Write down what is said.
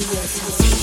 Yes.